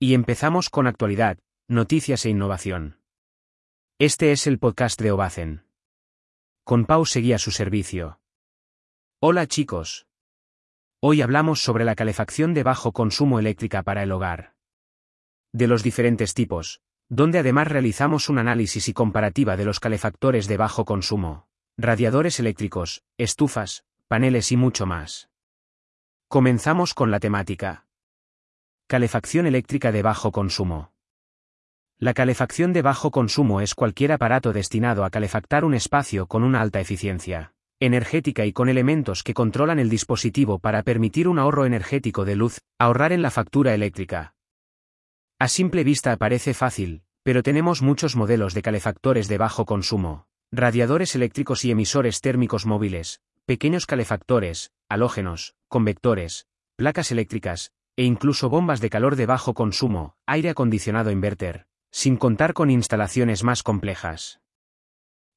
Y empezamos con actualidad, noticias e innovación. Este es el podcast de Obacen. Con Pau seguía su servicio. Hola chicos. Hoy hablamos sobre la calefacción de bajo consumo eléctrica para el hogar. De los diferentes tipos, donde además realizamos un análisis y comparativa de los calefactores de bajo consumo, radiadores eléctricos, estufas, paneles y mucho más. Comenzamos con la temática. Calefacción eléctrica de bajo consumo. La calefacción de bajo consumo es cualquier aparato destinado a calefactar un espacio con una alta eficiencia energética y con elementos que controlan el dispositivo para permitir un ahorro energético de luz, ahorrar en la factura eléctrica. A simple vista parece fácil, pero tenemos muchos modelos de calefactores de bajo consumo, radiadores eléctricos y emisores térmicos móviles, pequeños calefactores, halógenos, convectores, placas eléctricas, e incluso bombas de calor de bajo consumo, aire acondicionado inverter, sin contar con instalaciones más complejas.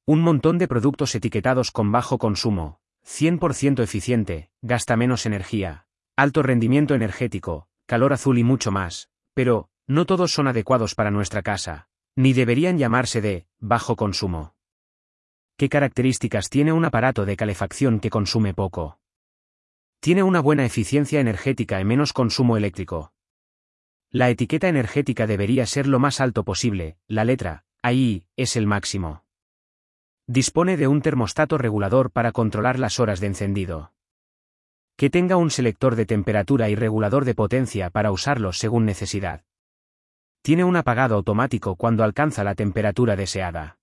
Un montón de productos etiquetados con bajo consumo, 100% eficiente, gasta menos energía, alto rendimiento energético, calor azul y mucho más, pero, no todos son adecuados para nuestra casa, ni deberían llamarse de bajo consumo. ¿Qué características tiene un aparato de calefacción que consume poco? Tiene una buena eficiencia energética y menos consumo eléctrico. La etiqueta energética debería ser lo más alto posible, la letra, ahí, es el máximo. Dispone de un termostato regulador para controlar las horas de encendido. Que tenga un selector de temperatura y regulador de potencia para usarlo según necesidad. Tiene un apagado automático cuando alcanza la temperatura deseada.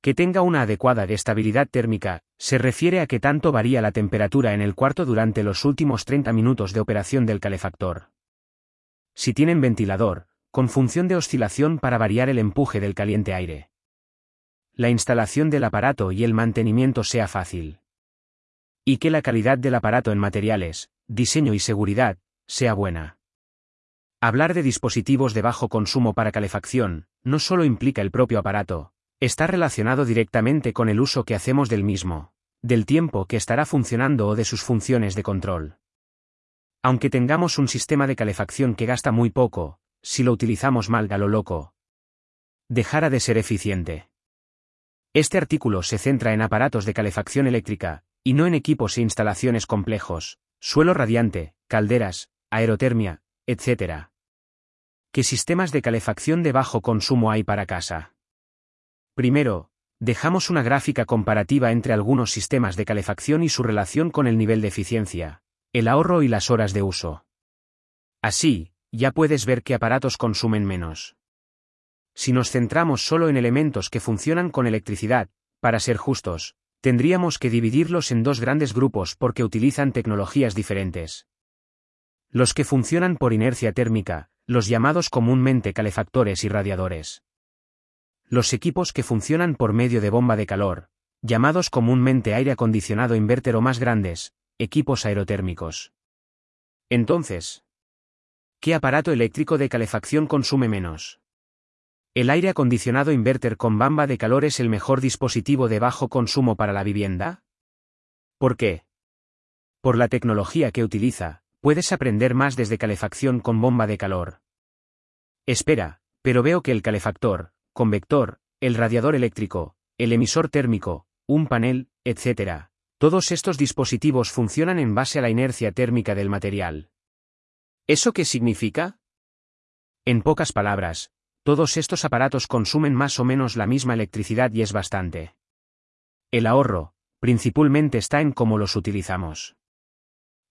Que tenga una adecuada estabilidad térmica, se refiere a que tanto varía la temperatura en el cuarto durante los últimos 30 minutos de operación del calefactor. Si tienen ventilador, con función de oscilación para variar el empuje del caliente aire. La instalación del aparato y el mantenimiento sea fácil. Y que la calidad del aparato en materiales, diseño y seguridad, sea buena. Hablar de dispositivos de bajo consumo para calefacción, no solo implica el propio aparato, Está relacionado directamente con el uso que hacemos del mismo, del tiempo que estará funcionando o de sus funciones de control. Aunque tengamos un sistema de calefacción que gasta muy poco, si lo utilizamos mal a lo loco, dejará de ser eficiente. Este artículo se centra en aparatos de calefacción eléctrica, y no en equipos e instalaciones complejos, suelo radiante, calderas, aerotermia, etc. ¿Qué sistemas de calefacción de bajo consumo hay para casa? Primero, dejamos una gráfica comparativa entre algunos sistemas de calefacción y su relación con el nivel de eficiencia, el ahorro y las horas de uso. Así, ya puedes ver qué aparatos consumen menos. Si nos centramos solo en elementos que funcionan con electricidad, para ser justos, tendríamos que dividirlos en dos grandes grupos porque utilizan tecnologías diferentes. Los que funcionan por inercia térmica, los llamados comúnmente calefactores y radiadores los equipos que funcionan por medio de bomba de calor, llamados comúnmente aire acondicionado inverter o más grandes, equipos aerotérmicos. Entonces, ¿qué aparato eléctrico de calefacción consume menos? ¿El aire acondicionado inverter con bomba de calor es el mejor dispositivo de bajo consumo para la vivienda? ¿Por qué? Por la tecnología que utiliza, puedes aprender más desde calefacción con bomba de calor. Espera, pero veo que el calefactor, convector, el radiador eléctrico, el emisor térmico, un panel, etc. Todos estos dispositivos funcionan en base a la inercia térmica del material. ¿Eso qué significa? En pocas palabras, todos estos aparatos consumen más o menos la misma electricidad y es bastante. El ahorro, principalmente está en cómo los utilizamos.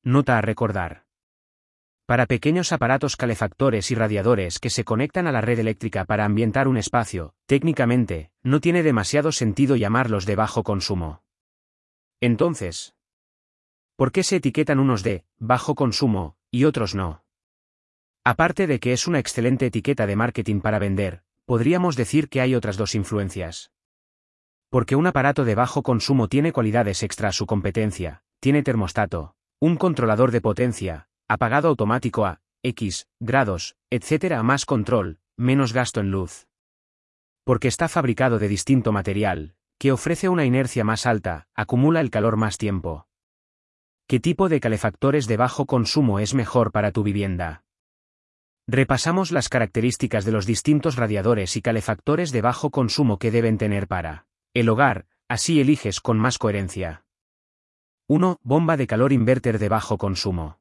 Nota a recordar. Para pequeños aparatos calefactores y radiadores que se conectan a la red eléctrica para ambientar un espacio, técnicamente, no tiene demasiado sentido llamarlos de bajo consumo. Entonces, ¿por qué se etiquetan unos de bajo consumo y otros no? Aparte de que es una excelente etiqueta de marketing para vender, podríamos decir que hay otras dos influencias. Porque un aparato de bajo consumo tiene cualidades extra a su competencia, tiene termostato, un controlador de potencia, apagado automático a X grados, etc. más control, menos gasto en luz. Porque está fabricado de distinto material, que ofrece una inercia más alta, acumula el calor más tiempo. ¿Qué tipo de calefactores de bajo consumo es mejor para tu vivienda? Repasamos las características de los distintos radiadores y calefactores de bajo consumo que deben tener para el hogar, así eliges con más coherencia. 1. Bomba de calor inverter de bajo consumo.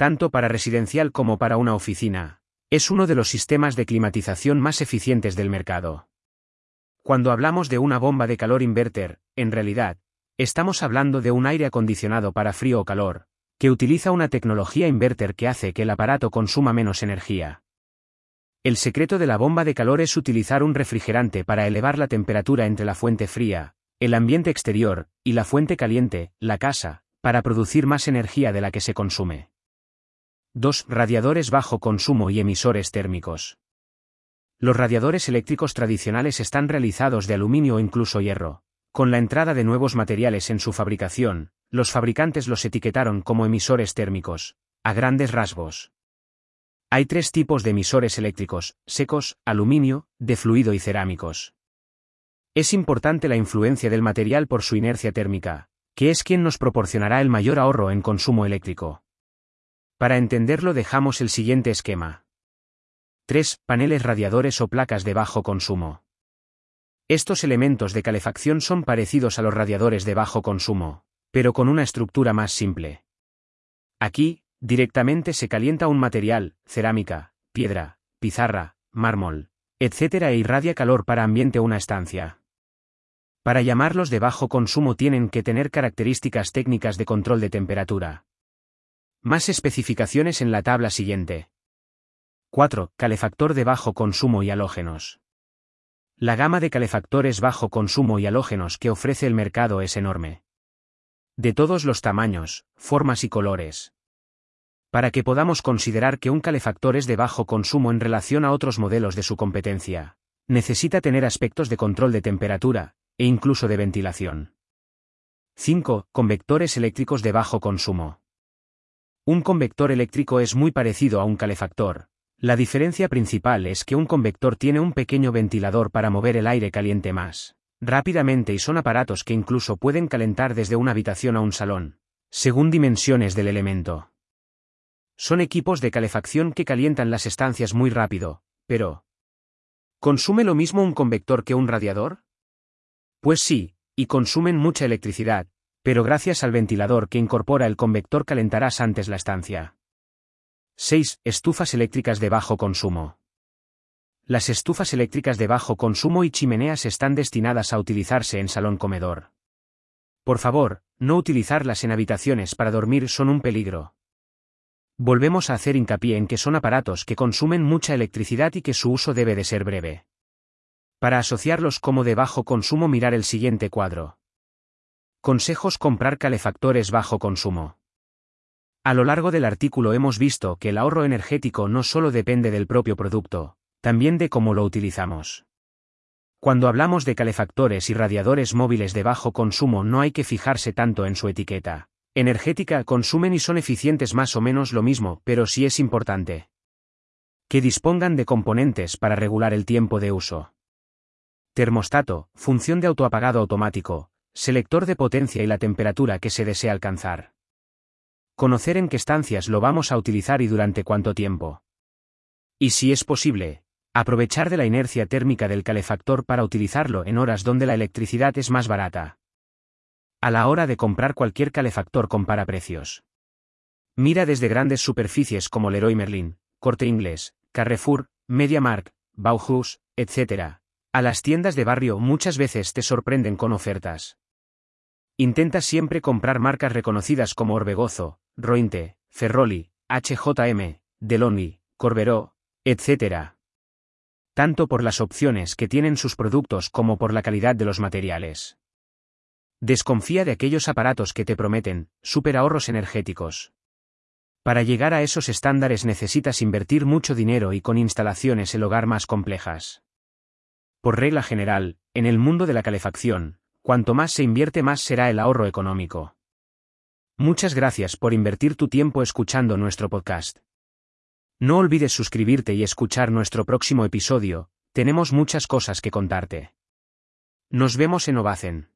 Tanto para residencial como para una oficina, es uno de los sistemas de climatización más eficientes del mercado. Cuando hablamos de una bomba de calor inverter, en realidad, estamos hablando de un aire acondicionado para frío o calor, que utiliza una tecnología inverter que hace que el aparato consuma menos energía. El secreto de la bomba de calor es utilizar un refrigerante para elevar la temperatura entre la fuente fría, el ambiente exterior, y la fuente caliente, la casa, para producir más energía de la que se consume. 2. Radiadores bajo consumo y emisores térmicos. Los radiadores eléctricos tradicionales están realizados de aluminio o incluso hierro. Con la entrada de nuevos materiales en su fabricación, los fabricantes los etiquetaron como emisores térmicos, a grandes rasgos. Hay tres tipos de emisores eléctricos, secos, aluminio, de fluido y cerámicos. Es importante la influencia del material por su inercia térmica, que es quien nos proporcionará el mayor ahorro en consumo eléctrico. Para entenderlo dejamos el siguiente esquema. 3. Paneles radiadores o placas de bajo consumo. Estos elementos de calefacción son parecidos a los radiadores de bajo consumo, pero con una estructura más simple. Aquí, directamente se calienta un material, cerámica, piedra, pizarra, mármol, etc. e irradia calor para ambiente una estancia. Para llamarlos de bajo consumo tienen que tener características técnicas de control de temperatura. Más especificaciones en la tabla siguiente. 4. Calefactor de bajo consumo y halógenos. La gama de calefactores bajo consumo y halógenos que ofrece el mercado es enorme. De todos los tamaños, formas y colores. Para que podamos considerar que un calefactor es de bajo consumo en relación a otros modelos de su competencia, necesita tener aspectos de control de temperatura, e incluso de ventilación. 5. Convectores eléctricos de bajo consumo. Un convector eléctrico es muy parecido a un calefactor, la diferencia principal es que un convector tiene un pequeño ventilador para mover el aire caliente más rápidamente y son aparatos que incluso pueden calentar desde una habitación a un salón, según dimensiones del elemento. Son equipos de calefacción que calientan las estancias muy rápido, pero ¿consume lo mismo un convector que un radiador? Pues sí, y consumen mucha electricidad, pero gracias al ventilador que incorpora el convector calentarás antes la estancia. 6. Estufas eléctricas de bajo consumo. Las estufas eléctricas de bajo consumo y chimeneas están destinadas a utilizarse en salón-comedor. Por favor, no utilizarlas en habitaciones para dormir son un peligro. Volvemos a hacer hincapié en que son aparatos que consumen mucha electricidad y que su uso debe de ser breve. Para asociarlos como de bajo consumo mirar el siguiente cuadro. Consejos comprar calefactores bajo consumo. A lo largo del artículo hemos visto que el ahorro energético no solo depende del propio producto, también de cómo lo utilizamos. Cuando hablamos de calefactores y radiadores móviles de bajo consumo no hay que fijarse tanto en su etiqueta. Energética consumen y son eficientes más o menos lo mismo, pero sí es importante. Que dispongan de componentes para regular el tiempo de uso. Termostato, función de autoapagado automático, selector de potencia y la temperatura que se desea alcanzar. Conocer en qué estancias lo vamos a utilizar y durante cuánto tiempo. Y si es posible, aprovechar de la inercia térmica del calefactor para utilizarlo en horas donde la electricidad es más barata. A la hora de comprar cualquier calefactor compara precios. Mira desde grandes superficies como Leroy Merlin, Corte Inglés, Carrefour, MediaMark, Bauhaus, etc. A las tiendas de barrio muchas veces te sorprenden con ofertas. Intenta siempre comprar marcas reconocidas como Orbegozo, Rointe, Ferroli, HJM, Deloni, Corberó, etc. Tanto por las opciones que tienen sus productos como por la calidad de los materiales. Desconfía de aquellos aparatos que te prometen super ahorros energéticos. Para llegar a esos estándares necesitas invertir mucho dinero y con instalaciones el hogar más complejas. Por regla general, en el mundo de la calefacción, cuanto más se invierte más será el ahorro económico. Muchas gracias por invertir tu tiempo escuchando nuestro podcast. No olvides suscribirte y escuchar nuestro próximo episodio, tenemos muchas cosas que contarte. Nos vemos en Ovacen.